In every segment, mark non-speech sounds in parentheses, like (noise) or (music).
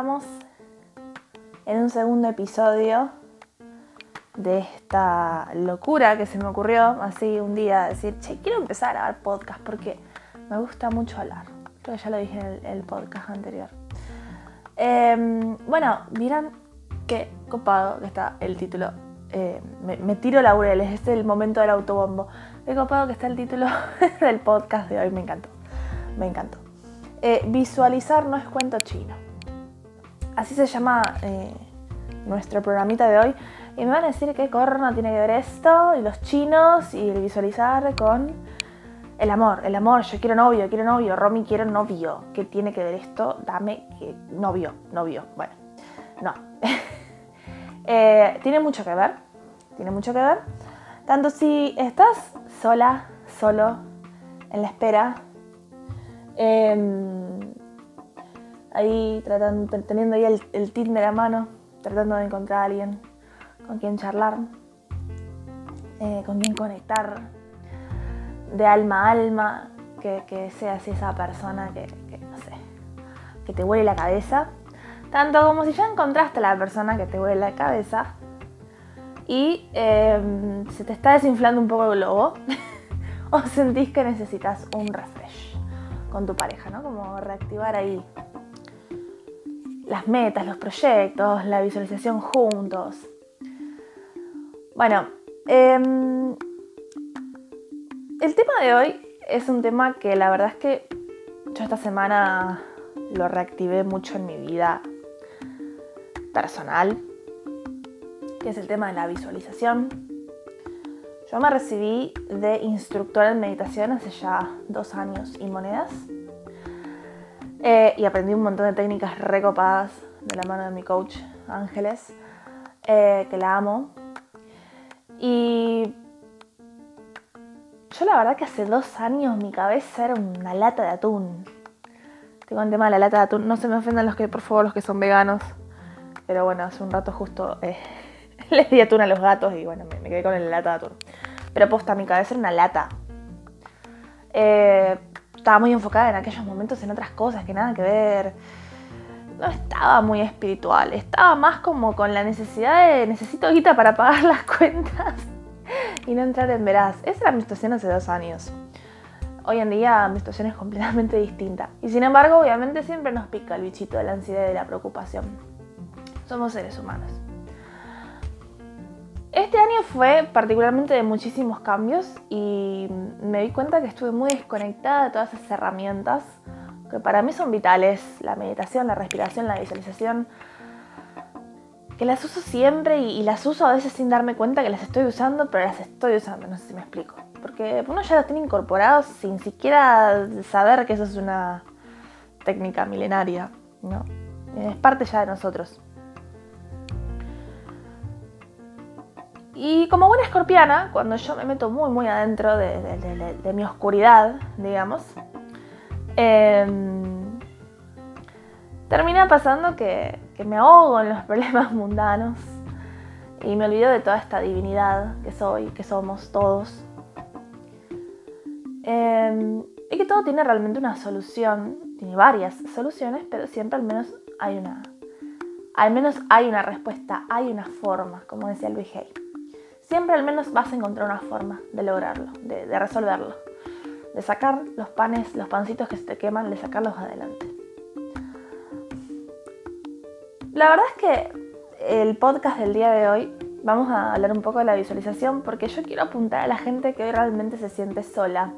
estamos en un segundo episodio de esta locura que se me ocurrió así un día, decir, che, quiero empezar a grabar podcast porque me gusta mucho hablar. Creo que ya lo dije en el, podcast anterior. Em, bueno, miran qué copado que está el título. Eh, me, tiro laureles, este es el momento del autobombo. Qué copado que está el título (laughs) del podcast de hoy, me encantó. Me encantó. Eh, visualizar no es cuento chino. Así se llama eh, nuestro programita de hoy. Y me van a decir qué corno tiene que ver esto, y los chinos, y el visualizar con el amor. El amor, yo quiero novio, quiero novio, Romy quiero novio. ¿Qué tiene que ver esto? Dame que novio, novio. Bueno, no. (laughs) Eh, tiene mucho que ver, tiene mucho que ver. Tanto si estás sola, solo, en la espera, em, ahí tratando, teniendo ahí el, el Tinder a mano, tratando de encontrar a alguien con quien charlar, eh, con quien conectar de alma a alma, que, sea así esa persona que, no sé, que te huele la cabeza. Tanto como si ya encontraste a la persona que te huele la cabeza y em, se te está desinflando un poco el globo (laughs) o sentís que necesitas un refresh con tu pareja, ¿no? Como reactivar ahí las metas, los proyectos, la visualización juntos. Bueno, em, el tema de hoy es un tema que la verdad es que yo esta semana lo reactivé mucho en mi vida personal, que es el tema de la visualización. Yo me recibí de instructora en meditación hace ya dos años y monedas. Eh, y aprendí un montón de técnicas recopadas de la mano de mi coach Ángeles, eh, que la amo. Y yo la verdad que hace dos años mi cabeza era una lata de atún. Tengo un tema de la lata de atún. No se me ofendan los que, por favor, los que son veganos. Pero bueno, hace un rato justo eh, (laughs) les di atún a los gatos y bueno, me, quedé con la lata de atún. Pero posta, mi cabeza era una lata. Estaba muy enfocada en aquellos momentos en otras cosas que nada que ver no estaba muy espiritual, estaba más como con la necesidad de necesito guita para pagar las (laughs) cuentas y no entrar en veraz. Esa era mi situación hace dos años. Hoy en día mi situación es completamente distinta. Y sin embargo, obviamente siempre nos pica el bichito de la ansiedad y de la preocupación. Somos seres humanos. Este año fue particularmente de muchísimos cambios y me di cuenta que estuve muy desconectada de todas esas herramientas que para mí son vitales, la meditación, la respiración, la visualización, que las uso siempre y, las uso a veces sin darme cuenta que las estoy usando, pero las estoy usando, no sé si me explico. Porque uno ya las tiene incorporados sin siquiera saber que eso es una técnica milenaria, ¿no? Es parte ya de nosotros. Y como buena escorpiana, cuando yo me meto muy, muy adentro de mi oscuridad, digamos, Em, termina pasando que, me ahogo en los (laughs) problemas mundanos y me olvido de toda esta divinidad que soy, que somos todos. Em, y que todo tiene realmente una solución, tiene varias soluciones, pero siempre al menos hay una, al menos hay una respuesta, hay una forma, como decía Luis Hay. Siempre al menos vas a encontrar una forma de lograrlo, de resolverlo de sacar los panes, los pancitos que se te queman, de sacarlos adelante. La verdad es que el podcast del día de hoy vamos a hablar un poco de la visualización porque yo quiero apuntar a la gente que hoy realmente se siente sola,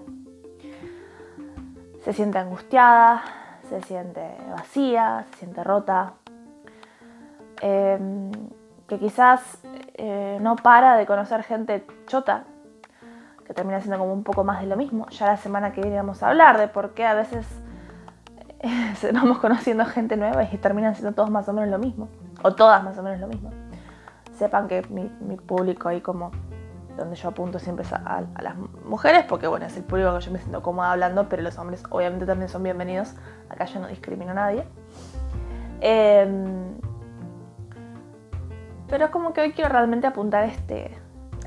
se siente angustiada, se siente vacía, se siente rota, em, que quizás eh, no para de conocer gente chota que termina siendo como un poco más de lo mismo. Ya la semana que viene vamos a hablar de por qué a veces eh, (laughs) vamos conociendo gente nueva y terminan siendo todos más o menos lo mismo, o todas más o menos lo mismo. Sepan que mi, público ahí como donde yo apunto siempre es a, las mujeres, porque bueno, es el público que yo me siento cómoda hablando, pero los hombres obviamente también son bienvenidos. Acá yo no discrimino a nadie. Em, pero es como que hoy quiero realmente apuntar este,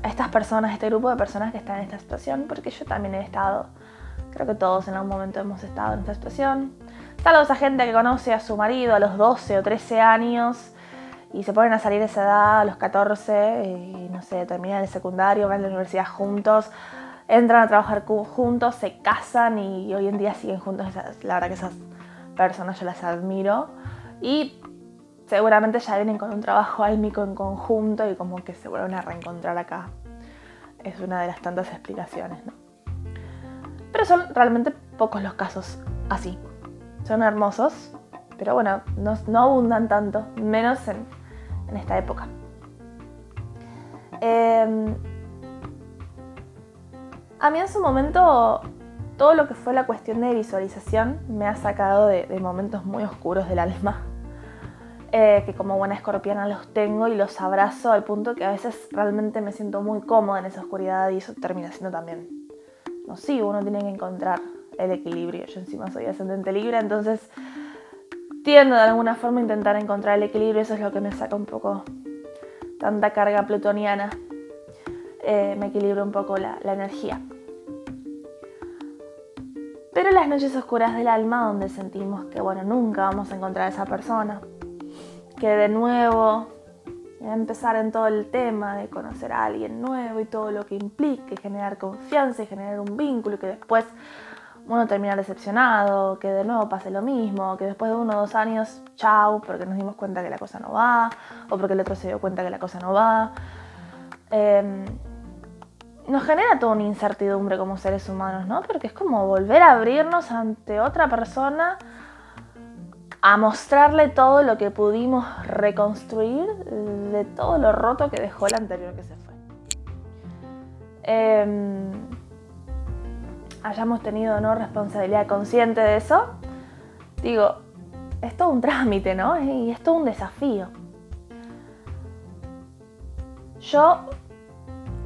a estas personas, este grupo de personas que están en esta situación, porque yo también he estado Creo que todos en algún momento hemos estado en esta situación. Salvo esa gente que conoce a su marido a los 12 o 13 años y se ponen a salir a esa edad, a los 14, y no sé, terminan el secundario, van a la universidad juntos, entran a trabajar juntos, se casan y hoy en día siguen juntos. La verdad que esas personas yo las admiro. Y seguramente ya vienen con un trabajo álmico en conjunto y como que se vuelven a reencontrar acá. Es una de las tantas explicaciones, ¿no? Pero son realmente pocos los casos así. Son hermosos, pero bueno, no, abundan tanto, menos en, esta época. Em, a mí en su momento todo lo que fue la cuestión de visualización me ha sacado de, momentos muy oscuros del alma, eh, que como buena escorpiana los tengo y los abrazo al punto que a veces realmente me siento muy cómoda en esa oscuridad y eso termina siendo también no sí, uno tiene que encontrar el equilibrio. Yo encima soy ascendente libre, entonces tiendo de alguna forma a intentar encontrar el equilibrio, eso es lo que me saca un poco tanta carga plutoniana, eh, me equilibra un poco la, la energía. Pero las noches oscuras del alma, donde sentimos que, bueno, nunca vamos a encontrar a esa persona, que de nuevo empezar en todo el tema de conocer a alguien nuevo y todo lo que implique, generar confianza y generar un vínculo y que después uno termina decepcionado, que de nuevo pase lo mismo, que después de uno o dos años, chau, porque nos dimos cuenta que la cosa no va, o porque el otro se dio cuenta que la cosa no va. Em, nos genera toda una incertidumbre como seres humanos, ¿no? Porque es como volver a abrirnos ante otra persona, a mostrarle todo lo que pudimos reconstruir de todo lo roto que dejó el anterior que se fue. Em, hayamos tenido no responsabilidad consciente de eso, digo, es todo un trámite, ¿no? Y es todo un desafío. Yo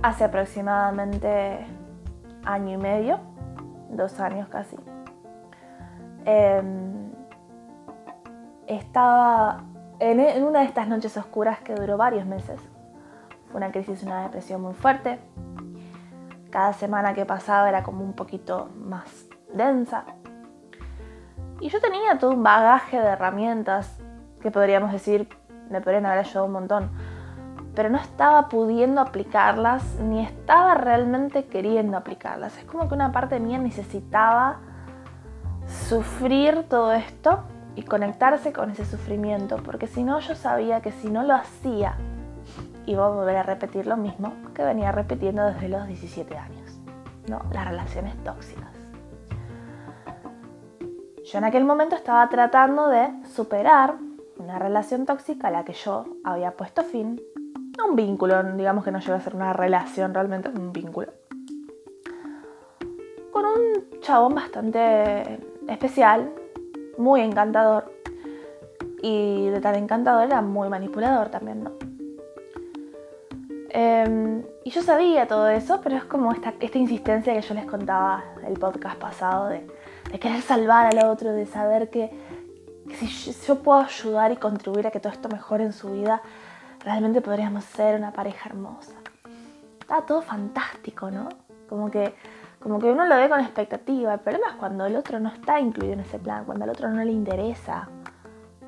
hace aproximadamente año y medio, dos años casi, em, estaba en, una de estas noches oscuras que duró varios meses. Fue una crisis, una depresión muy fuerte. Cada semana que pasaba era como un poquito más densa. Y yo tenía todo un bagaje de herramientas que podríamos decir me podrían haber ayudado un montón pero no estaba pudiendo aplicarlas ni estaba realmente queriendo aplicarlas. Es como que una parte mía necesitaba sufrir todo esto y conectarse con ese sufrimiento, porque si no yo sabía que si no lo hacía iba a volver a repetir lo mismo que venía repitiendo desde los 17 años, ¿no? Las relaciones tóxicas. Yo en aquel momento estaba tratando de superar una relación tóxica a la que yo había puesto fin un vínculo, digamos que no llega a ser una relación realmente, un vínculo. Con un chabón bastante especial, muy encantador. Y de tan encantador era muy manipulador también, ¿no? Em, y yo sabía todo eso, pero es como esta, esta insistencia que yo les contaba el podcast pasado de, querer salvar al otro, de saber que, que si yo puedo ayudar y contribuir a que todo esto mejore en su vida, realmente podríamos ser una pareja hermosa. Está todo fantástico, ¿no? Como que, como que uno lo ve con expectativa. El problema es cuando el otro no está incluido en ese plan, cuando al otro no le interesa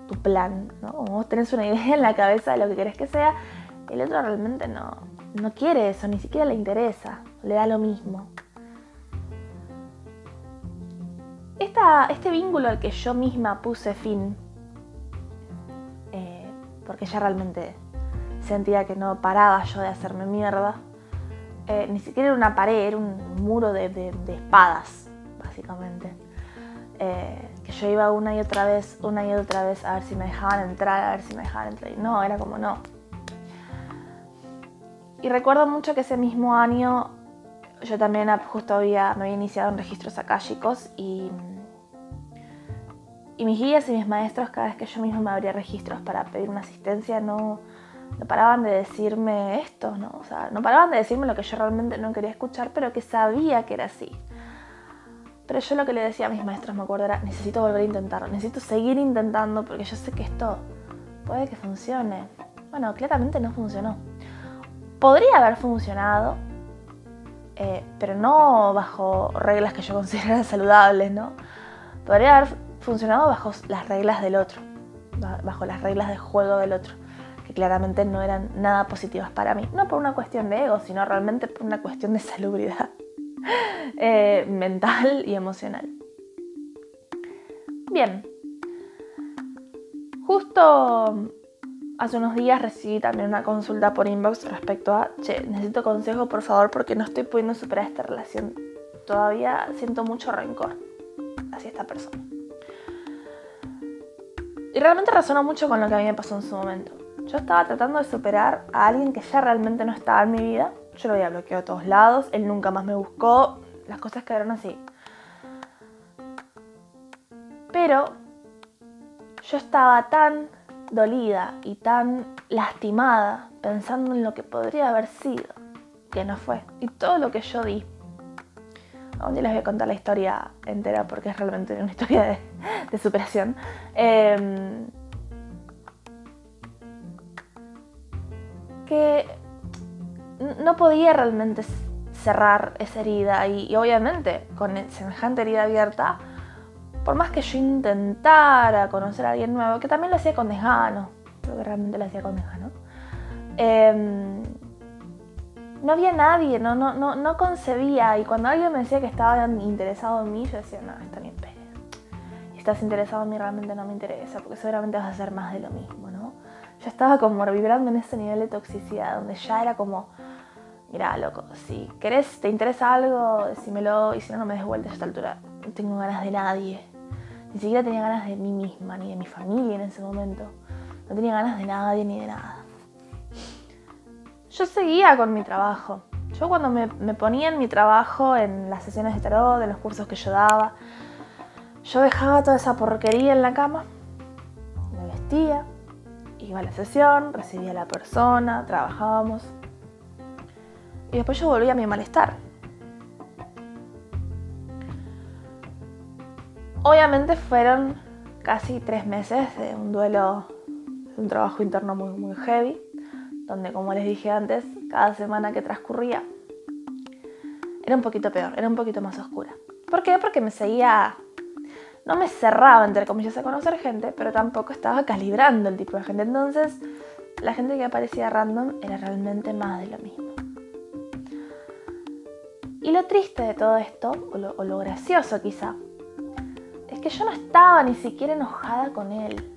tu plan, ¿no? vos tenés una idea en la cabeza de lo que querés que sea, el otro realmente no, no quiere eso, ni siquiera le interesa, le da lo mismo. Esta, este vínculo al que yo misma puse fin, eh, porque ya realmente sentía que no paraba yo de hacerme mierda. Eh, ni siquiera era una pared, era un muro de, espadas, básicamente. Eh, que yo iba una y otra vez, una y otra vez a ver si me dejaban entrar, a ver si me dejaban entrar. No, era como no. Y recuerdo mucho que ese mismo año yo también justo había, me había iniciado en registros akáshicos y, y mis guías y mis maestros, cada vez que yo mismo me abría registros para pedir una asistencia, no, no paraban de decirme esto, ¿no? O sea, no paraban de decirme lo que yo realmente no quería escuchar, pero que sabía que era así. Pero yo lo que le decía a mis maestros, me acuerdo, era, necesito volver a intentarlo, necesito seguir intentando porque yo sé que esto puede que funcione. Bueno, claramente no funcionó. Podría haber funcionado, eh, pero no bajo reglas que yo considerara (laughs) saludables, ¿no? Podría haber funcionado bajo las reglas del otro, bajo las reglas de juego del otro, claramente no eran nada positivas para mí. No por una cuestión de ego, sino realmente por una cuestión de salubridad (laughs) eh, mental y emocional. Bien, justo hace unos días recibí también una consulta por inbox respecto a, che, necesito consejo por favor porque no estoy pudiendo superar esta relación. Todavía siento mucho rencor hacia esta persona. Y realmente resuena mucho con lo que a mí me pasó en su momento. Yo estaba tratando de superar a alguien que ya realmente no estaba en mi vida. Yo lo había bloqueado de todos lados, él nunca más me buscó, las cosas quedaron así. Pero yo estaba tan dolida y tan lastimada pensando en lo que podría haber sido, que no fue. Y todo lo que yo di. Un día les voy a contar la historia entera porque es realmente una (laughs) historia de, superación. Em, que no podía realmente cerrar esa herida y, obviamente con semejante herida abierta, por más que yo intentara conocer a alguien nuevo, que también lo hacía con desgano, creo que realmente lo hacía con desgano, em, no había nadie, no, no, no, no concebía. Y cuando alguien me decía que estaba interesado en mí, yo decía, no, está bien, pero si estás interesado en mí, realmente no me interesa, porque seguramente vas a hacer más de lo mismo, ¿no? Yo estaba como vibrando en ese nivel de toxicidad, donde ya era como, mira, loco, si querés, te interesa algo, decímelo, y si no, no me des vuelta a esta altura. No tengo ganas de nadie. Ni siquiera tenía ganas de mí misma, ni de mi familia en ese momento. No tenía ganas de nadie ni de nada. Yo seguía con mi trabajo. Yo cuando me, ponía en mi trabajo, en las sesiones de tarot, en los cursos que yo daba, yo dejaba toda esa porquería en la cama, me vestía, iba a la sesión, recibía a la persona, trabajábamos. Y después yo volvía a mi malestar. Obviamente fueron casi tres meses de un duelo, de un trabajo interno muy, muy heavy, donde como les dije antes, cada semana que transcurría era un poquito peor, era un poquito más oscura. ¿Por qué? Porque me seguía, no me cerraba entre comillas a conocer gente, pero tampoco estaba calibrando el tipo de gente. Entonces, la gente que aparecía random era realmente más de lo mismo. Y lo triste de todo esto, o lo, gracioso quizá, es que yo no estaba ni siquiera enojada con él,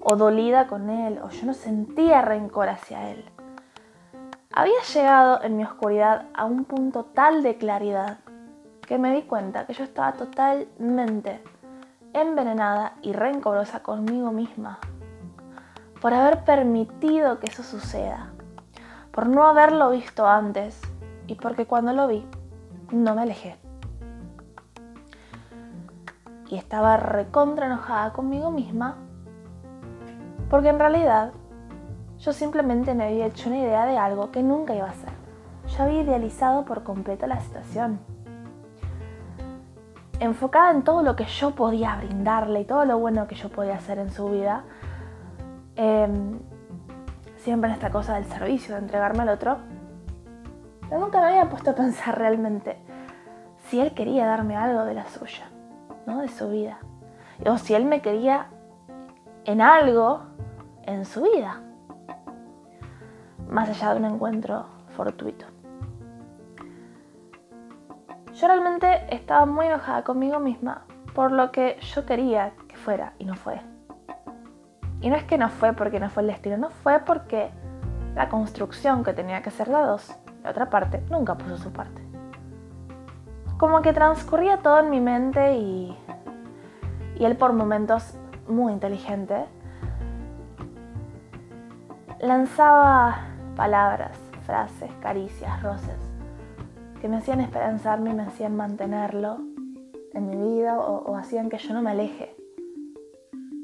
o dolida con él, o yo no sentía rencor hacia él. Había llegado en mi oscuridad a un punto tal de claridad que me di cuenta que yo estaba totalmente envenenada y rencorosa conmigo misma por haber permitido que eso suceda, por no haberlo visto antes y porque cuando lo vi no me alejé. Y estaba recontra enojada conmigo misma porque en realidad yo simplemente me había hecho una idea de algo que nunca iba a ser. Yo había idealizado por completo la situación. Enfocada en todo lo que yo podía brindarle y todo lo bueno que yo podía hacer en su vida, em, siempre en esta cosa del servicio, de entregarme al otro, pero nunca me había puesto a pensar realmente si él quería darme algo de la suya, ¿no? de su vida. O si él me quería en algo en su vida, más allá de un encuentro fortuito. Yo realmente estaba muy enojada conmigo misma por lo que yo quería que fuera y no fue. Y no es que no fue porque no fue el destino, no fue porque la construcción que tenía que ser de dos la otra parte nunca puso su parte. Como que transcurría todo en mi mente y, y él por momentos muy inteligente lanzaba palabras, frases, caricias, roces que me hacían esperanzarme y me hacían mantenerlo en mi vida o, hacían que yo no me aleje.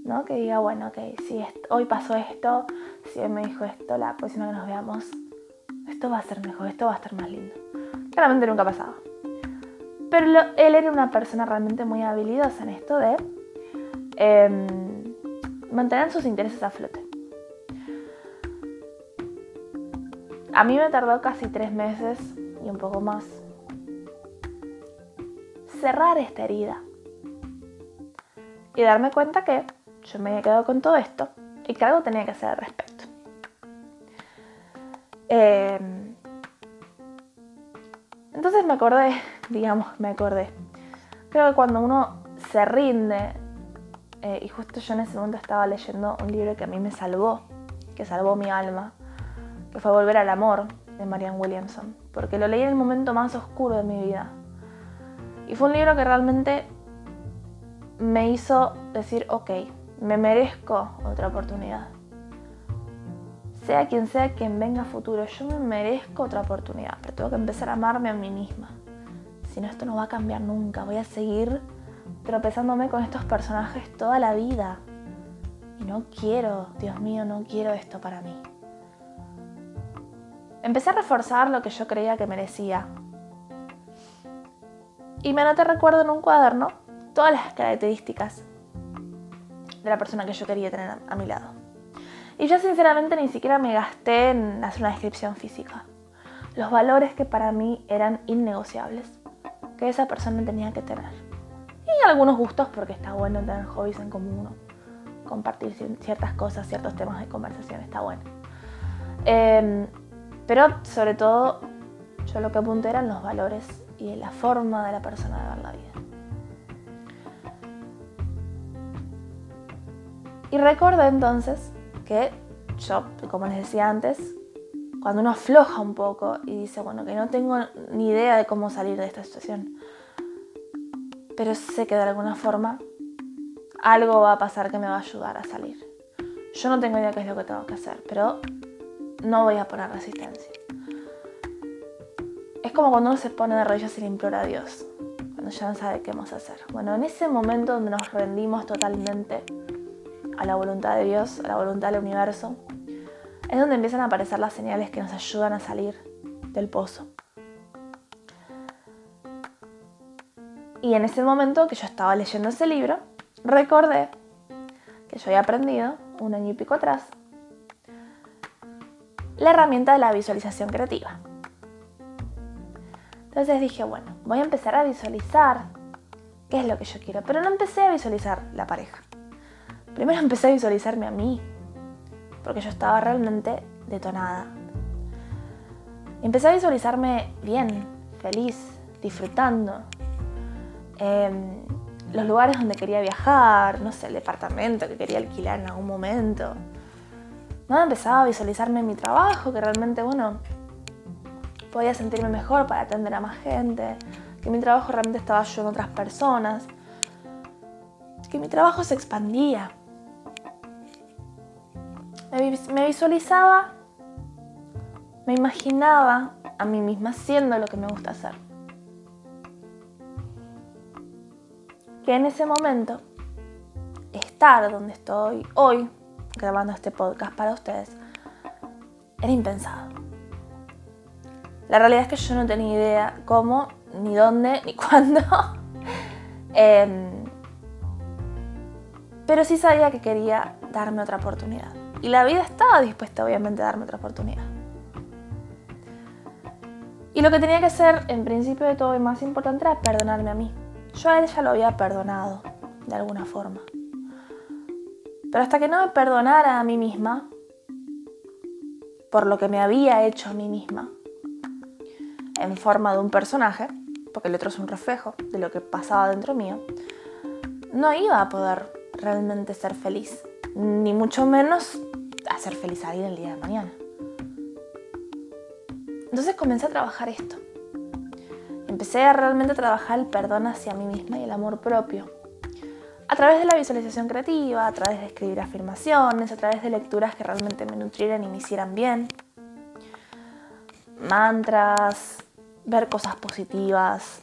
¿no? Que diga, bueno, ok, si hoy pasó esto, si él me dijo esto, la próxima que nos veamos esto va a ser mejor, esto va a estar más lindo. Claramente nunca pasaba. Pero él era una persona realmente muy habilidosa en esto de em, mantener sus intereses a flote. A mí me tardó casi tres meses y un poco más cerrar esta herida. Y darme cuenta que yo me había quedado con todo esto y que algo tenía que hacer al respecto. Em, entonces me acordé, (laughs) digamos, me acordé. Creo que cuando uno se rinde, eh, y justo yo en ese momento estaba leyendo un libro que a mí me salvó, que salvó mi alma, que fue Volver al Amor, de Marianne Williamson, porque lo leí en el momento más oscuro de mi vida. Y fue un libro que realmente me hizo decir, ok, me merezco otra oportunidad. Sea quien sea quien venga a futuro, yo me merezco otra oportunidad, pero tengo que empezar a amarme a mí misma. Si no, esto no va a cambiar nunca. Voy a seguir tropezándome con estos personajes toda la vida. Y no quiero, Dios mío, no quiero esto para mí. Empecé a reforzar lo que yo creía que merecía. Y me anoté, recuerdo, en un cuaderno todas las características de la persona que yo quería tener a mi lado. Y yo sinceramente ni siquiera me gasté en hacer una descripción física. Los valores que para mí eran innegociables, que esa persona tenía que tener. Y algunos gustos porque está bueno tener hobbies en común, compartir ciertas cosas, ciertos temas de conversación, está bueno. Em, pero sobre todo, yo lo que apunté eran los valores y la forma de la persona de ver la vida. Y recordé entonces que yo, como les decía antes, cuando uno afloja un poco y dice, bueno, que no tengo ni idea de cómo salir de esta situación, pero sé que de alguna forma algo va a pasar que me va a ayudar a salir. Yo no tengo idea qué es lo que tengo que hacer, pero no voy a poner resistencia. Es como cuando uno se pone de rodillas y le implora a Dios, cuando ya no sabe qué vamos a hacer. Bueno, en ese momento donde nos rendimos totalmente a la voluntad de Dios, a la voluntad del universo, es donde empiezan a aparecer las señales que nos ayudan a salir del pozo. Y en ese momento que yo estaba leyendo ese libro, recordé que yo había aprendido un año y pico atrás la herramienta de la visualización creativa. Entonces dije, bueno, voy a empezar a visualizar qué es lo que yo quiero, pero no empecé a visualizar la pareja. Primero (laughs) empecé a visualizarme a mí, porque yo estaba realmente detonada. Empecé a visualizarme bien, feliz, disfrutando. Em, los lugares donde quería viajar, no sé, el departamento que quería alquilar en algún momento ¿no? Empezaba a visualizarme en mi trabajo, que realmente, bueno, podía sentirme mejor para atender a más gente, que mi trabajo realmente estaba ayudando a otras personas, que mi trabajo se expandía. Me visualizaba, me imaginaba a mí misma haciendo lo que me gusta hacer. Que en ese momento, estar donde estoy hoy, grabando este podcast para ustedes, era impensado. La realidad es que yo no tenía idea cómo, ni dónde, ni (laughs) cuándo. Em, pero sí sabía que quería darme otra oportunidad. Y la vida estaba dispuesta, obviamente, a darme otra oportunidad. Y lo que tenía que hacer, en principio de todo y más importante, era perdonarme a mí. Yo a él ya lo había perdonado, de alguna forma. Pero hasta que no me perdonara a mí misma por lo que me había hecho a mí misma, en forma de un personaje, porque el otro es un reflejo de lo que pasaba dentro mío, no iba a poder realmente ser feliz, ni mucho menos hacer feliz a alguien el día de mañana. Entonces comencé a trabajar esto. Empecé a realmente trabajar el perdón hacia mí misma y el amor propio a través de la visualización creativa, a través de escribir afirmaciones, a través de lecturas que realmente me nutrieran y me hicieran bien, mantras, ver cosas positivas,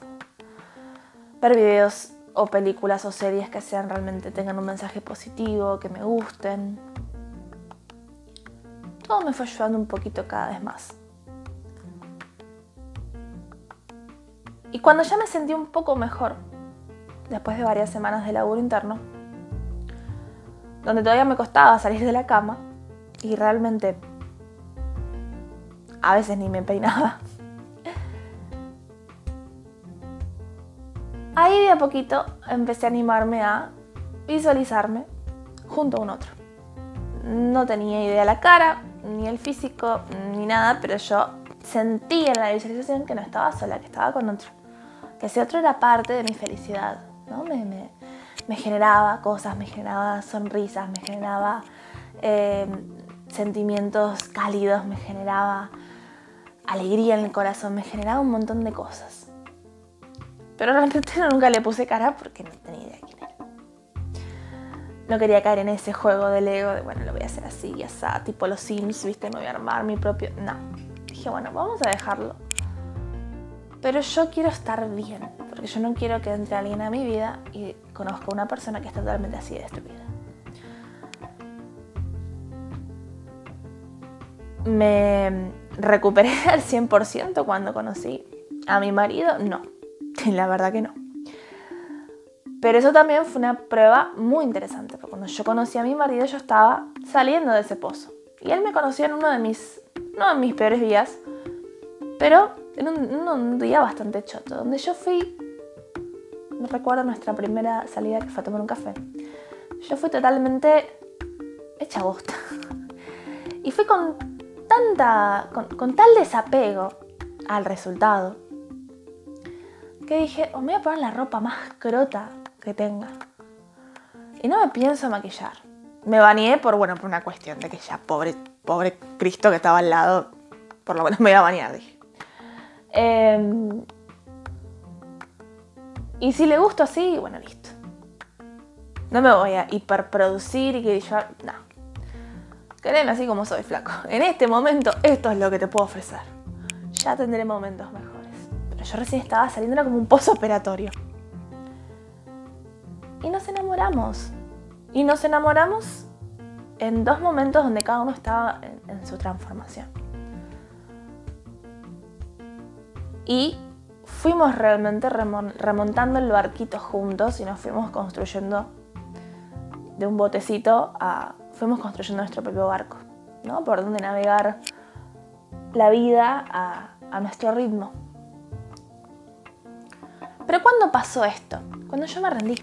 ver videos o películas o series que sean realmente tengan un mensaje positivo, que me gusten. Todo me fue ayudando un poquito cada vez más. Y cuando ya me sentí un poco mejor, después de varias semanas de laburo interno, donde todavía me costaba salir de la cama y realmente a veces ni me peinaba. ahí de a poquito empecé a animarme a visualizarme junto a un otro. No tenía idea la cara, ni el físico, ni nada, pero yo sentí en la visualización que no estaba sola, que estaba con otro. Que ese otro era parte de mi felicidad, ¿no? Me, me, generaba cosas, me generaba sonrisas, me generaba eh, sentimientos cálidos, me generaba alegría en el corazón, me generaba un montón de cosas. Pero realmente (laughs) nunca le puse cara porque no tenía idea quién era. No quería caer en ese juego del ego de, bueno, lo voy a hacer así y así, tipo los Sims, viste, me voy a armar mi propio... No. Dije, bueno, vamos a dejarlo. Pero yo quiero estar bien, yo no quiero que entre alguien a mi vida y conozca a una persona que está totalmente así de destruida. Me recuperé (laughs) al 100% cuando conocí a mi marido, no, (laughs) la verdad que no. Pero eso también fue una prueba muy interesante, porque cuando yo conocí a mi marido yo estaba saliendo de ese pozo. Y él me conoció en uno de mis, no en mis peores días, pero en un, día bastante choto, donde yo fui, me recuerdo nuestra primera salida que fue a tomar un café. Yo fui totalmente hecha bosta. (laughs) Y fui con tanta, con, tal desapego al resultado, que dije, o me voy a poner la ropa más crota que tenga. Y no me pienso maquillar. Me bañé por, bueno, por una cuestión de que ya, pobre, pobre Cristo que estaba al lado, por lo menos me iba a bañar, dije. Em, y si le gusto así, bueno, listo. No me voy a hiperproducir y que yo, no. Quereme así como soy, flaco. En este momento esto es lo que te puedo ofrecer. Ya tendré momentos mejores. Pero yo recién estaba saliendo como un pozo operatorio. Y nos enamoramos. Y nos enamoramos en dos momentos donde cada uno estaba en, su transformación. Y fuimos realmente remontando el barquito juntos y nos fuimos construyendo de un botecito a fuimos construyendo nuestro propio barco, ¿no? Por donde navegar la vida a, nuestro ritmo. Pero ¿cuándo pasó esto? Cuando yo me rendí.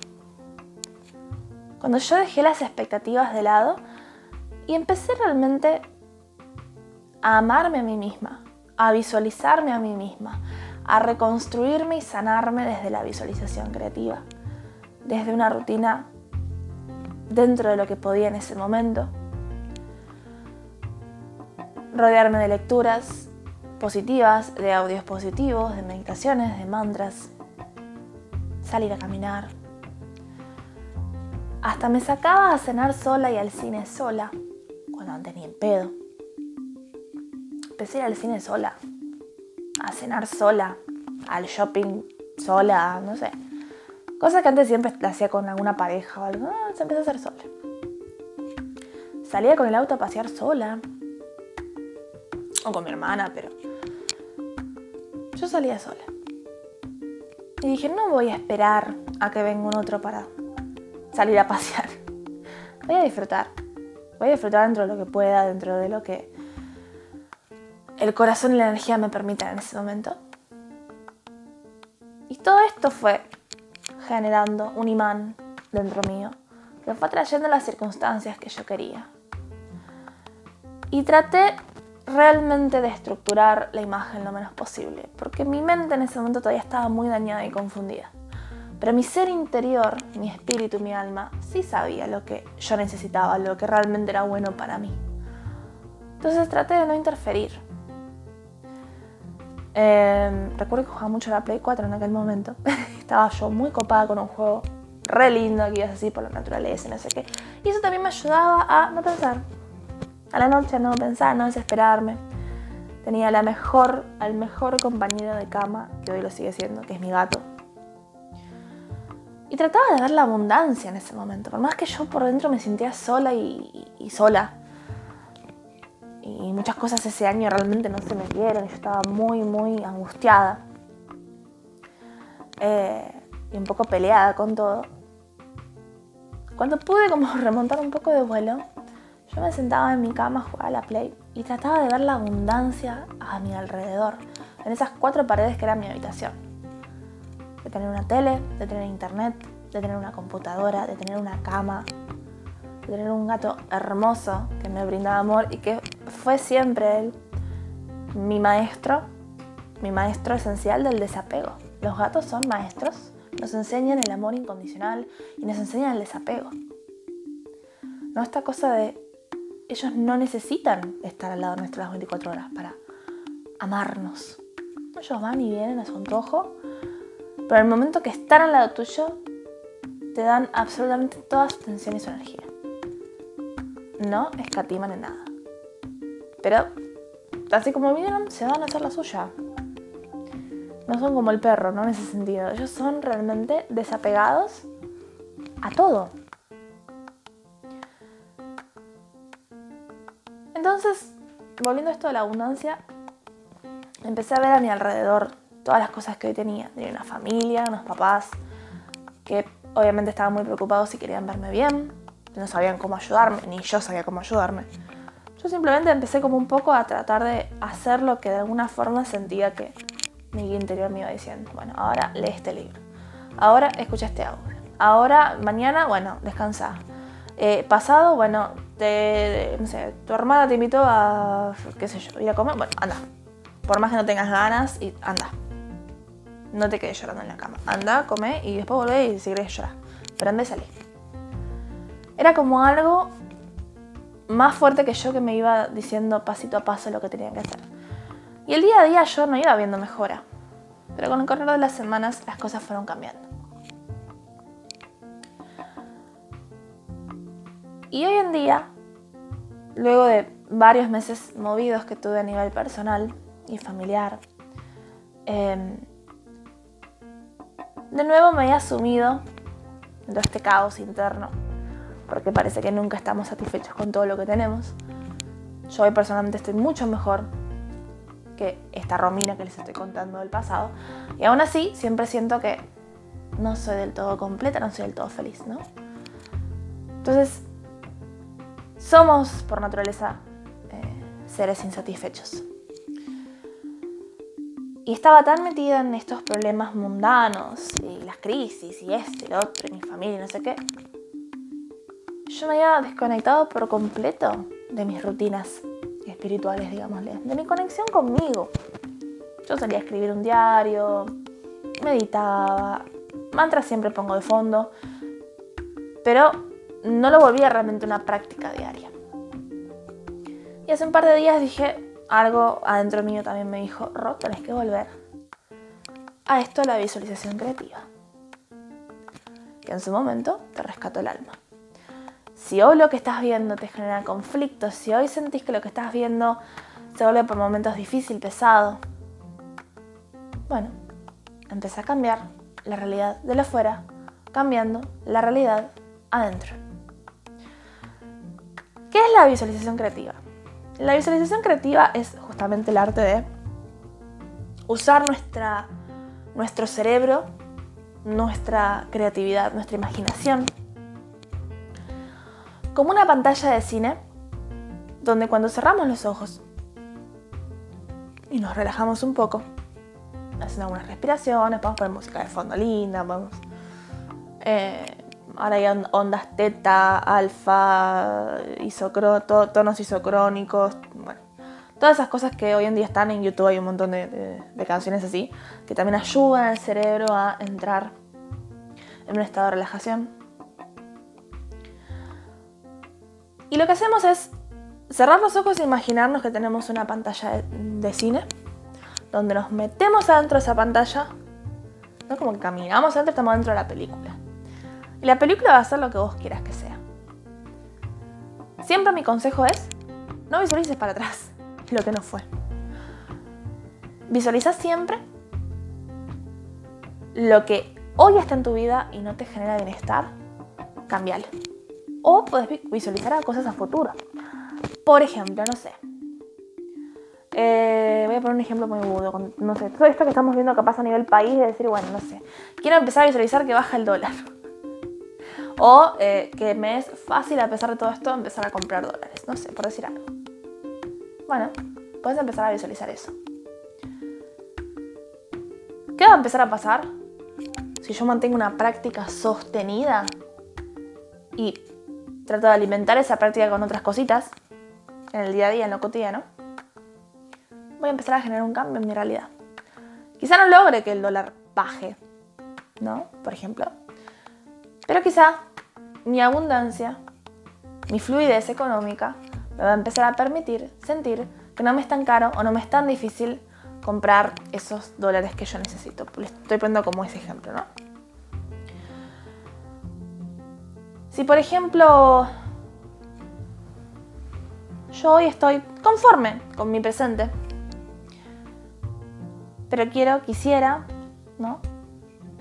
Cuando yo dejé las expectativas de lado y empecé realmente a amarme a mí misma, a visualizarme a mí misma, a reconstruirme y sanarme desde la visualización creativa, desde una rutina dentro de lo que podía en ese momento. Rodearme de lecturas positivas, de audios positivos, de meditaciones, de mantras. Salir a caminar. Hasta me sacaba a cenar sola y al cine sola, cuando antes ni en pedo. Empecé al cine sola, a cenar sola, al shopping sola, no sé. Cosa que antes siempre hacía con alguna pareja o algo. Ah, se empezó a hacer sola. Salía con el auto a pasear sola. O con mi hermana, pero. Yo salía sola. Y dije, no voy a esperar a que venga un otro para salir a pasear. Voy a disfrutar. Voy a disfrutar dentro de lo que pueda, dentro de lo que el corazón y la energía me permitan en ese momento. Y todo esto fue generando un imán dentro mío que fue trayendo las circunstancias que yo quería. Y traté realmente de estructurar la imagen lo menos posible, porque mi mente en ese momento todavía estaba muy dañada y confundida. Pero mi ser interior, mi espíritu, mi alma, sí sabía lo que yo necesitaba, lo que realmente era bueno para mí. Entonces traté de no interferir. Em, recuerdo que jugaba mucho la Play 4 en aquel momento. (laughs) Estaba yo muy copada con un juego re lindo que ibas así por la naturaleza y no sé qué. Y eso también me ayudaba a no pensar. A la noche no pensar, no desesperarme. Tenía la mejor, al mejor compañero de cama, que hoy lo sigue siendo, que es mi gato. Y trataba de ver la abundancia en ese momento. Por más que yo por dentro me sentía sola y sola y muchas cosas ese año realmente no se me dieron, yo estaba muy, muy angustiada eh, y un poco peleada con todo. Cuando pude como (laughs) remontar un poco de vuelo, yo me sentaba en mi cama, jugaba a la play y trataba de ver la abundancia a mi alrededor, en esas cuatro paredes que era mi habitación. de tener una tele, de tener internet, de tener una computadora, de tener una cama, tener un gato hermoso que me brindaba amor y que fue siempre él mi maestro, mi maestro esencial del desapego. Los gatos son maestros, nos enseñan el amor incondicional y nos enseñan el desapego. No esta cosa de ellos no necesitan estar al lado nuestro las 24 horas para amarnos. Ellos van y vienen a su antojo, pero el momento que están al lado tuyo, te dan absolutamente toda su atención y su energía. No escatiman en nada. Pero, así como vinieron, se van a hacer la suya. No son como el perro, ¿no? En ese sentido. Ellos son realmente desapegados a todo. Entonces, volviendo a esto de la abundancia, empecé a ver a mi alrededor todas las cosas que hoy tenía. Tenía una familia, unos papás que obviamente estaban muy preocupados y querían verme bien. No sabían cómo ayudarme, ni yo sabía cómo ayudarme. Yo simplemente empecé como un poco a tratar de hacer lo que de alguna forma sentía que mi guía interior me iba diciendo. Bueno, ahora lee este libro. Ahora escucha este audio. Ahora, mañana, bueno, descansa. Eh, pasado, bueno, tu hermana te invitó a, qué sé yo, ir a comer. Bueno, anda. Por más que no tengas ganas, y anda. No te quedes llorando en la cama. Anda, come y después volvé y si querés llorar. Pero anda y salí. Era como algo más fuerte que yo que me iba diciendo pasito a paso lo que tenía que hacer. Y el día a día yo no iba viendo mejora. Pero con el correr de las semanas las cosas fueron cambiando. Y hoy en día, luego de varios meses movidos que tuve a nivel personal y familiar, em, de nuevo me he asumido todo este caos interno, porque parece que nunca estamos satisfechos con todo lo que tenemos. Yo hoy personalmente estoy mucho mejor que esta Romina que les estoy contando del pasado, y aún así siempre siento que no soy del todo completa, no soy del todo feliz, ¿no? Entonces, somos por naturaleza eh, seres insatisfechos. Y estaba tan metida en estos problemas mundanos y las crisis y este y otro y mi familia y no sé qué. Yo me había desconectado por completo de mis rutinas espirituales, digámosle, de mi conexión conmigo. Yo solía escribir un diario, meditaba, mantras siempre pongo de fondo, pero no lo volvía realmente una práctica diaria. Y hace un par de días dije, algo adentro mío también me dijo, Ro, tenés que volver a esto la visualización creativa. Que en su momento te rescató el alma. Si hoy lo que estás viendo te genera conflictos, si hoy sentís que lo que estás viendo se vuelve por momentos difícil, pesado, bueno, empieza a cambiar la realidad de la afuera, cambiando la realidad adentro. ¿Qué es la visualización creativa? La visualización creativa es justamente el arte de usar nuestra, nuestro cerebro, nuestra creatividad, nuestra imaginación, como una pantalla de cine donde cuando cerramos los ojos y nos relajamos un poco, haciendo algunas respiraciones, podemos poner música de fondo linda, podemos eh, Ahora hay ondas teta, alfa, tonos isocrónicos, bueno, todas esas cosas que hoy en día están en YouTube, hay un montón de, canciones así, que también ayudan al cerebro a entrar en un estado de relajación. Y lo que hacemos es cerrar los ojos e imaginarnos que tenemos una pantalla de, cine, donde nos metemos adentro de esa pantalla, ¿no? como caminamos adentro, estamos dentro de la película. Y la película va a ser lo que vos quieras que sea. Siempre mi consejo es, no visualices para atrás (laughs) lo que no fue. Visualiza siempre lo que hoy está en tu vida y no te genera bienestar, cambialo. O puedes visualizar cosas a futuro. Por ejemplo, no sé. Eh, voy a poner un ejemplo muy agudo. No sé, todo esto que estamos viendo que pasa a nivel país, de decir, bueno, no sé. Quiero empezar a visualizar que baja el dólar. (laughs) O eh, que me es fácil, a pesar de todo esto, empezar a comprar dólares. No sé, por decir algo. Bueno, puedes empezar a visualizar eso. ¿Qué va a empezar a pasar? si yo mantengo una práctica sostenida y trato de alimentar esa práctica con otras cositas en el día a día, en lo cotidiano, voy a empezar a generar un cambio en mi realidad. Quizá no logre que el dólar baje, ¿no? Por ejemplo. Pero quizá mi abundancia, mi fluidez económica, me va a empezar a permitir sentir que no me es tan caro o no me es tan difícil comprar esos dólares que yo necesito. Le estoy poniendo como ese ejemplo, ¿no? Si por ejemplo yo hoy estoy conforme con mi presente, pero quiero, quisiera, ¿no?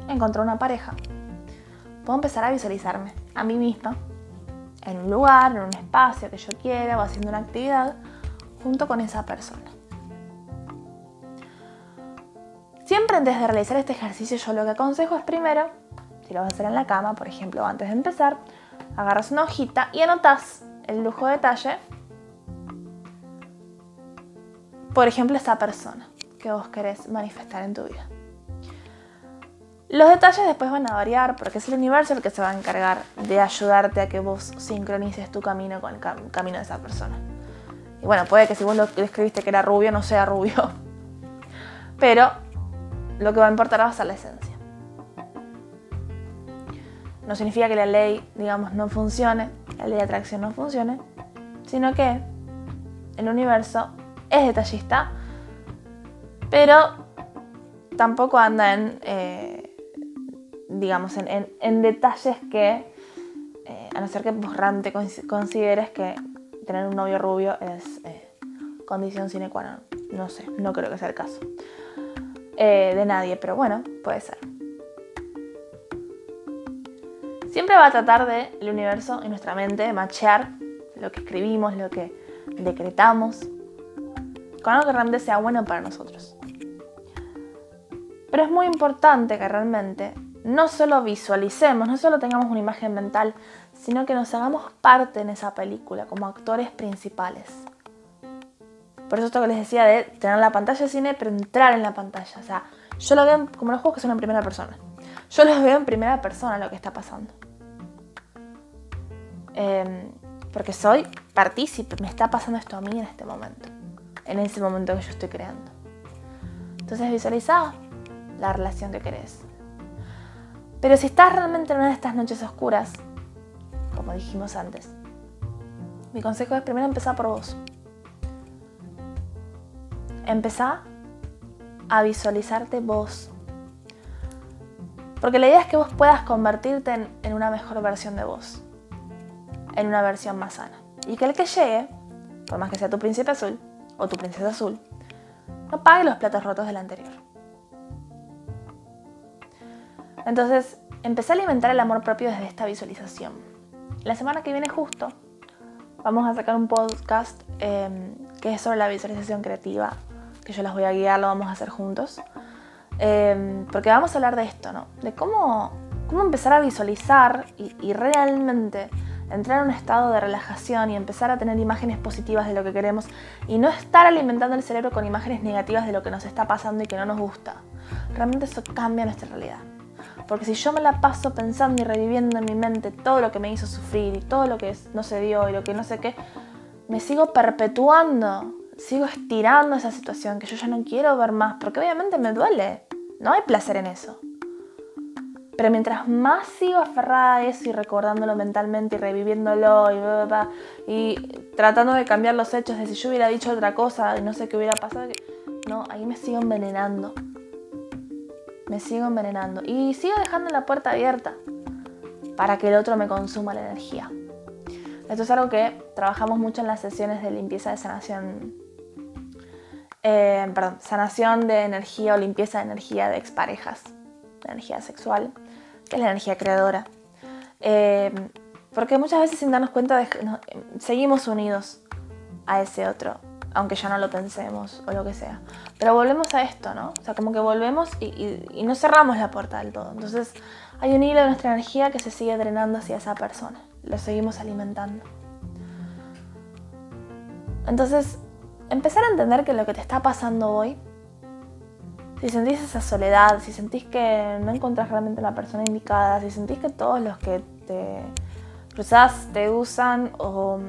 Encontrar una pareja. Puedo empezar a visualizarme a mí misma en un lugar, en un espacio que yo quiera o haciendo una actividad junto con esa persona. Siempre antes de realizar este ejercicio yo lo que aconsejo es primero, si lo vas a hacer en la cama, por ejemplo, antes de empezar, agarras una hojita y anotas el lujo de detalle, por ejemplo, esta persona que vos querés manifestar en tu vida. Los detalles después van a variar porque es el universo el que se va a encargar de ayudarte a que vos sincronices tu camino con el camino de esa persona. Y bueno, puede que si vos lo escribiste que era rubio, no sea rubio. (laughs) Pero lo que va a importar va a ser la esencia. No significa que la ley, digamos, no funcione, la ley de atracción no funcione, sino que el universo es detallista, pero tampoco anda en, eh, digamos, en, detalles que, eh, a no ser que vos realmente consideres que tener un novio rubio es eh, condición sine qua non. No sé, no creo que sea el caso. Eh, de nadie, pero bueno, puede ser. Siempre va a tratar de el universo y nuestra mente machear lo que escribimos, lo que decretamos, con algo que realmente sea bueno para nosotros. Pero es muy importante que realmente no solo visualicemos, no solo tengamos una imagen mental, sino que nos hagamos parte en esa película como actores principales. Por eso esto que les decía de tener la pantalla de cine, pero entrar en la pantalla. O sea, yo lo veo como los juegos que son en primera persona. Yo los veo en primera persona lo que está pasando. Em, porque soy partícipe, me está pasando esto a mí en este momento. En ese momento que yo estoy creando. Entonces visualiza la relación que querés. Pero si estás realmente en una de estas noches oscuras, como dijimos antes, mi consejo es primero empezar por vos. Empezá a visualizarte vos. Porque la idea es que vos puedas convertirte en, una mejor versión de vos. En una versión más sana. Y que el que llegue, por más que sea tu príncipe azul o tu princesa azul, no pague los platos rotos del anterior. Entonces, empecé a alimentar el amor propio desde esta visualización. La semana que viene justo vamos a sacar un podcast em, que es sobre la visualización creativa que yo las voy a guiar, lo vamos a hacer juntos. Em, porque vamos a hablar de esto, ¿no? De cómo, cómo empezar a visualizar y, realmente entrar en un estado de relajación y empezar a tener imágenes positivas de lo que queremos y no estar alimentando el cerebro con imágenes negativas de lo que nos está pasando y que no nos gusta. Realmente eso cambia nuestra realidad. Porque si yo me la paso pensando y reviviendo en mi mente todo lo que me hizo sufrir y todo lo que no se dio y lo que no sé qué, me sigo perpetuando sigo estirando esa situación que yo ya no quiero ver más, porque obviamente me duele. No hay placer en eso. Pero mientras más sigo aferrada a eso y recordándolo mentalmente y reviviéndolo y, y tratando de cambiar los hechos de si yo hubiera dicho otra cosa y no sé qué hubiera pasado, no, ahí me sigo envenenando. Me sigo envenenando. Y sigo dejando la puerta abierta para que el otro me consuma la energía. Esto es algo que trabajamos mucho en las sesiones de limpieza de sanación eh, perdón, sanación de energía o limpieza de energía de exparejas, de energía sexual, que es la energía creadora. Eh, porque muchas veces sin darnos cuenta de, seguimos unidos a ese otro, aunque ya no lo pensemos o lo que sea. Pero volvemos a esto, ¿no? O sea, como que volvemos y, y no cerramos la puerta del todo. Entonces hay un hilo de nuestra energía que se sigue drenando hacia esa persona. Lo seguimos alimentando. Entonces, empezar a entender que lo que te está pasando hoy si sentís esa soledad, si sentís que no encontrás realmente la persona indicada, si sentís que todos los que te cruzás te usan o,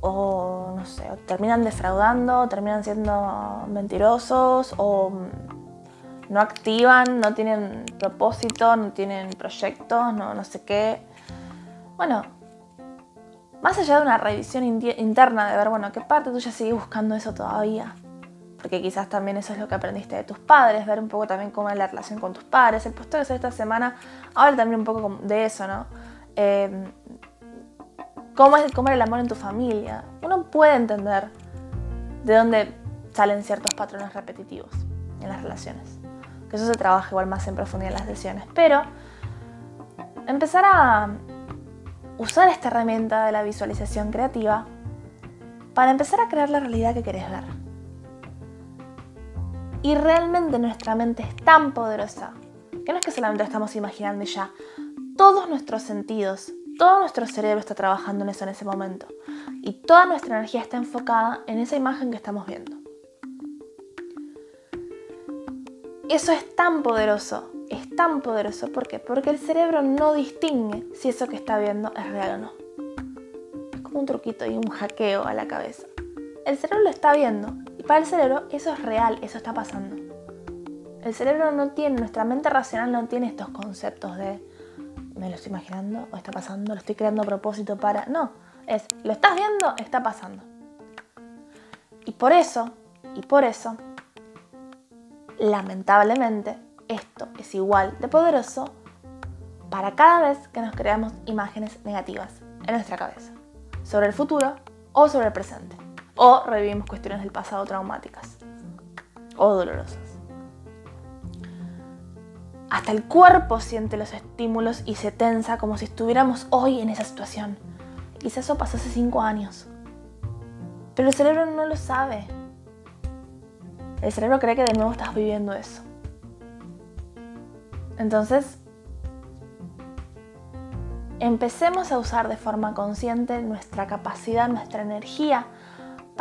o no sé, terminan defraudando, terminan siendo mentirosos o no activan, no tienen propósito, no tienen proyectos, no, no sé qué. Bueno, más allá de una revisión interna de ver, bueno, qué parte tuya sigue buscando eso todavía porque quizás también eso es lo que aprendiste de tus padres, ver un poco también cómo es la relación con tus padres. El puesto de esta semana habla también un poco de eso, ¿no? Em, ¿cómo, es, ¿Cómo era el amor en tu familia? Uno puede entender de dónde salen ciertos patrones repetitivos en las relaciones. Que eso se trabaja igual más en profundidad en las sesiones. Pero empezar a usar esta herramienta de la visualización creativa para empezar a crear la realidad que querés ver. Y realmente nuestra mente es tan poderosa que no es que solamente estamos imaginando ya. Todos nuestros sentidos, todo nuestro cerebro está trabajando en eso en ese momento. Y toda nuestra energía está enfocada en esa imagen que estamos viendo. Eso es tan poderoso, es tan poderoso. ¿Por qué? Porque el cerebro no distingue si eso que está viendo es real o no. Es como un truquito y un hackeo a la cabeza. El cerebro lo está viendo y para el cerebro eso es real, eso está pasando. El cerebro no tiene, nuestra mente racional no tiene estos conceptos de me lo estoy imaginando o está pasando, lo estoy creando a propósito para... No, es lo estás viendo, está pasando. Y por eso, y por eso, lamentablemente, esto es igual de poderoso para cada vez que nos creamos imágenes negativas en nuestra cabeza, sobre el futuro o sobre el presente o revivimos cuestiones del pasado traumáticas o dolorosas. Hasta el cuerpo siente los estímulos y se tensa como si estuviéramos hoy en esa situación. Quizás eso pasó hace cinco años. Pero el cerebro no lo sabe. El cerebro cree que de nuevo estás viviendo eso. Entonces, empecemos a usar de forma consciente nuestra capacidad, nuestra energía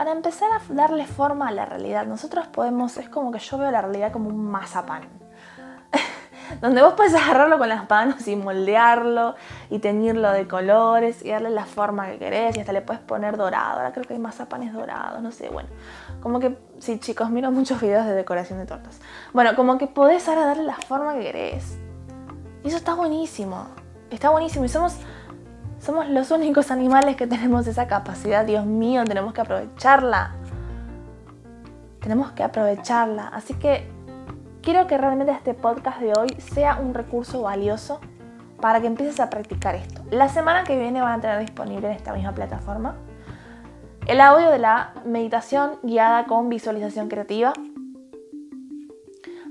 para empezar a darle forma a la realidad, nosotros podemos, es como que yo veo la realidad como un mazapán. (laughs) Donde vos puedes agarrarlo con las manos y moldearlo y teñirlo de colores y darle la forma que querés y hasta le puedes poner dorado. Ahora creo que hay mazapanes dorados, no sé, bueno. Como que, sí chicos, miro muchos videos de decoración de tortas. Bueno, como que podés ahora darle la forma que querés. Y eso está buenísimo. Está buenísimo y somos somos los únicos animales que tenemos esa capacidad. Dios mío, tenemos que aprovecharla. Tenemos que aprovecharla. Así que quiero que realmente este podcast de hoy sea un recurso valioso para que empieces a practicar esto. La semana que viene van a tener disponible en esta misma plataforma el audio de la meditación guiada con visualización creativa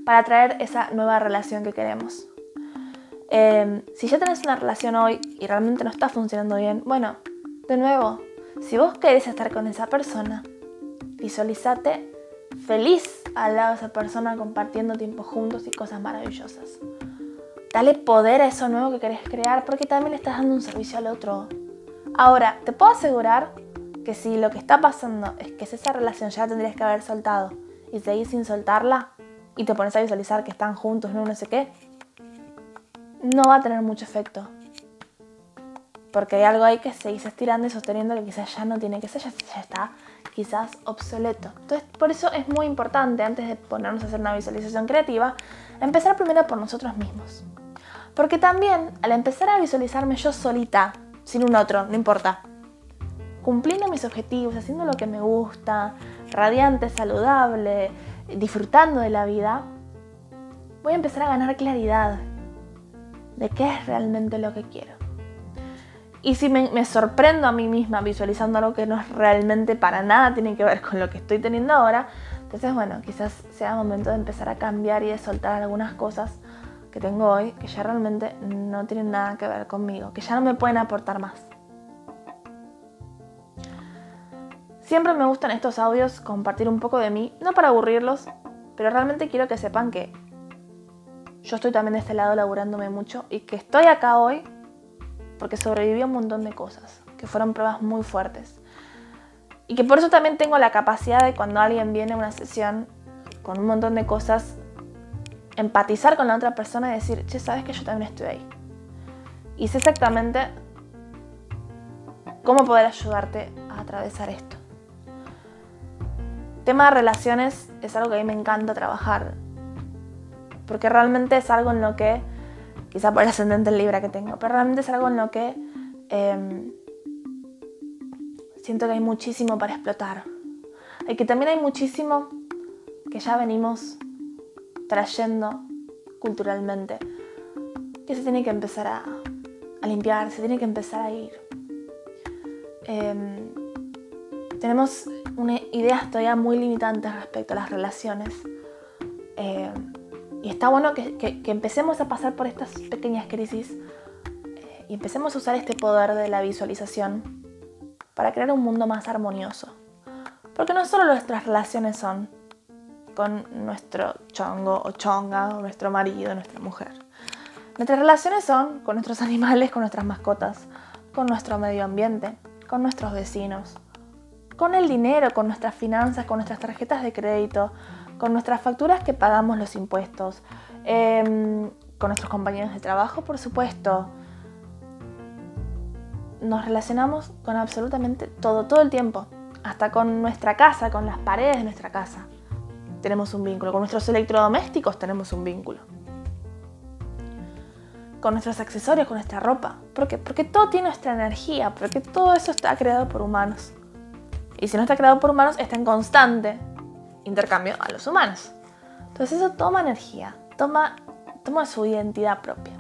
para traer esa nueva relación que queremos. Em, si ya tenés una relación hoy y realmente no está funcionando bien, bueno, de nuevo, si vos querés estar con esa persona, visualizate feliz al lado de esa persona compartiendo tiempo juntos y cosas maravillosas. Dale poder a eso nuevo que querés crear porque también le estás dando un servicio al otro. Ahora, te puedo asegurar que si lo que está pasando es que esa relación ya tendrías que haber soltado y seguís sin soltarla y te pones a visualizar que están juntos, no, no sé qué, no va a tener mucho efecto. Porque hay algo ahí que se dice estirando y sosteniendo que quizás ya no tiene que ser, ya, está quizás obsoleto. Entonces, por eso es muy importante, antes de ponernos a hacer una visualización creativa, empezar primero por nosotros mismos. Porque también, al empezar a visualizarme yo solita, sin un otro, no importa, cumpliendo mis objetivos, haciendo lo que me gusta, radiante, saludable, disfrutando de la vida, voy a empezar a ganar claridad, de qué es realmente lo que quiero. Y si me, sorprendo a mí misma visualizando algo que no es realmente para nada tiene que ver con lo que estoy teniendo ahora, entonces bueno, quizás sea momento de empezar a cambiar y de soltar algunas cosas que tengo hoy que ya realmente no tienen nada que ver conmigo, que ya no me pueden aportar más. Siempre me gustan estos audios compartir un poco de mí, no para aburrirlos, pero realmente quiero que sepan que yo estoy también de este lado laburándome mucho y que estoy acá hoy porque sobreviví un montón de cosas, que fueron pruebas muy fuertes. Y que por eso también tengo la capacidad de cuando alguien viene a una sesión, con un montón de cosas, empatizar con la otra persona y decir, che, sabes que yo también estoy ahí. Y sé exactamente cómo poder ayudarte a atravesar esto. Tema de relaciones es algo que a mí me encanta trabajar, porque realmente es algo en lo que, quizá por el ascendente Libra que tengo, pero realmente es algo en lo que em, siento que hay muchísimo para explotar. Y que también hay muchísimo que ya venimos trayendo culturalmente, que se tiene que empezar a, limpiar, se tiene que empezar a ir. Em, tenemos ideas todavía muy limitantes respecto a las relaciones. Em, y está bueno que, empecemos a pasar por estas pequeñas crisis eh, y empecemos a usar este poder de la visualización para crear un mundo más armonioso. Porque no solo nuestras relaciones son con nuestro chongo o chonga, o nuestro marido, nuestra mujer. Nuestras relaciones son con nuestros (laughs) animales, con nuestras mascotas, con nuestro medio ambiente, con nuestros vecinos, con el dinero, con nuestras finanzas, con nuestras tarjetas de crédito, con nuestras facturas que pagamos los impuestos, em, con nuestros compañeros de trabajo, por supuesto. Nos relacionamos con absolutamente todo, todo el tiempo, hasta con nuestra casa, con las paredes de nuestra casa. Tenemos un vínculo, con nuestros electrodomésticos tenemos un vínculo. Con nuestros accesorios, con nuestra ropa. ¿Por qué? Porque todo tiene nuestra energía, porque todo eso está creado por humanos. Y si no está creado por humanos, está en constante intercambio a los humanos. Entonces eso toma energía, toma, toma su identidad propia.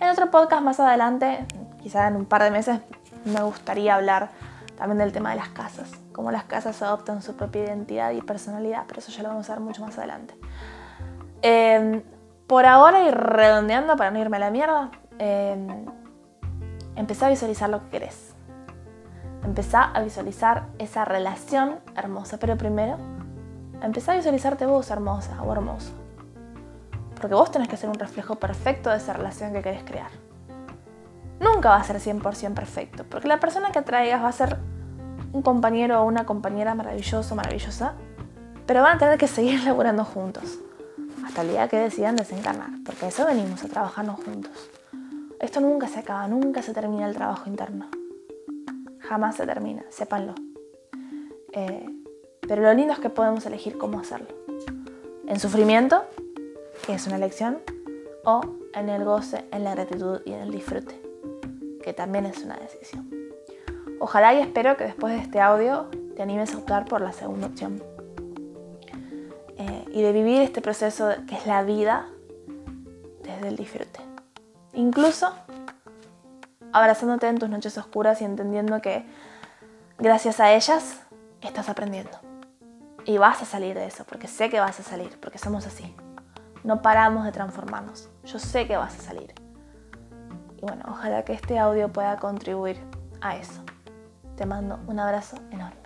En otro podcast más adelante, quizá en un par de meses, me gustaría hablar también del tema de las casas, cómo las casas adoptan su propia identidad y personalidad, pero eso ya lo vamos a ver mucho más adelante. Em, por ahora y redondeando para no irme a la mierda, eh, empezá a visualizar lo que querés. Empezá a visualizar esa relación hermosa, pero primero empezá a visualizarte vos hermosa o hermoso. Porque vos tenés que ser un reflejo perfecto de esa relación que querés crear. Nunca va a ser 100% perfecto, porque la persona que atraigas va a ser un compañero o una compañera maravilloso, maravillosa, pero van a tener que seguir (laughs) laburando juntos, hasta el día que decidan desencarnar, porque eso venimos a trabajarnos juntos. Esto nunca se acaba, nunca se termina el trabajo interno. Jamás se termina, sépanlo. Eh, pero lo lindo es que podemos elegir cómo hacerlo. En sufrimiento, que es una elección, o en el goce, en la gratitud y en el disfrute, que también es una decisión. Ojalá y espero que después de este audio te animes a optar por la segunda opción. Eh, y de vivir este proceso que es la vida desde el disfrute. Incluso abrazándote en tus noches oscuras y entendiendo que gracias a ellas estás aprendiendo. Y vas a salir de eso, porque sé que vas a salir, porque somos así. No paramos de transformarnos. Yo sé que vas a salir. Y bueno, ojalá que este audio pueda contribuir a eso. Te mando un abrazo enorme.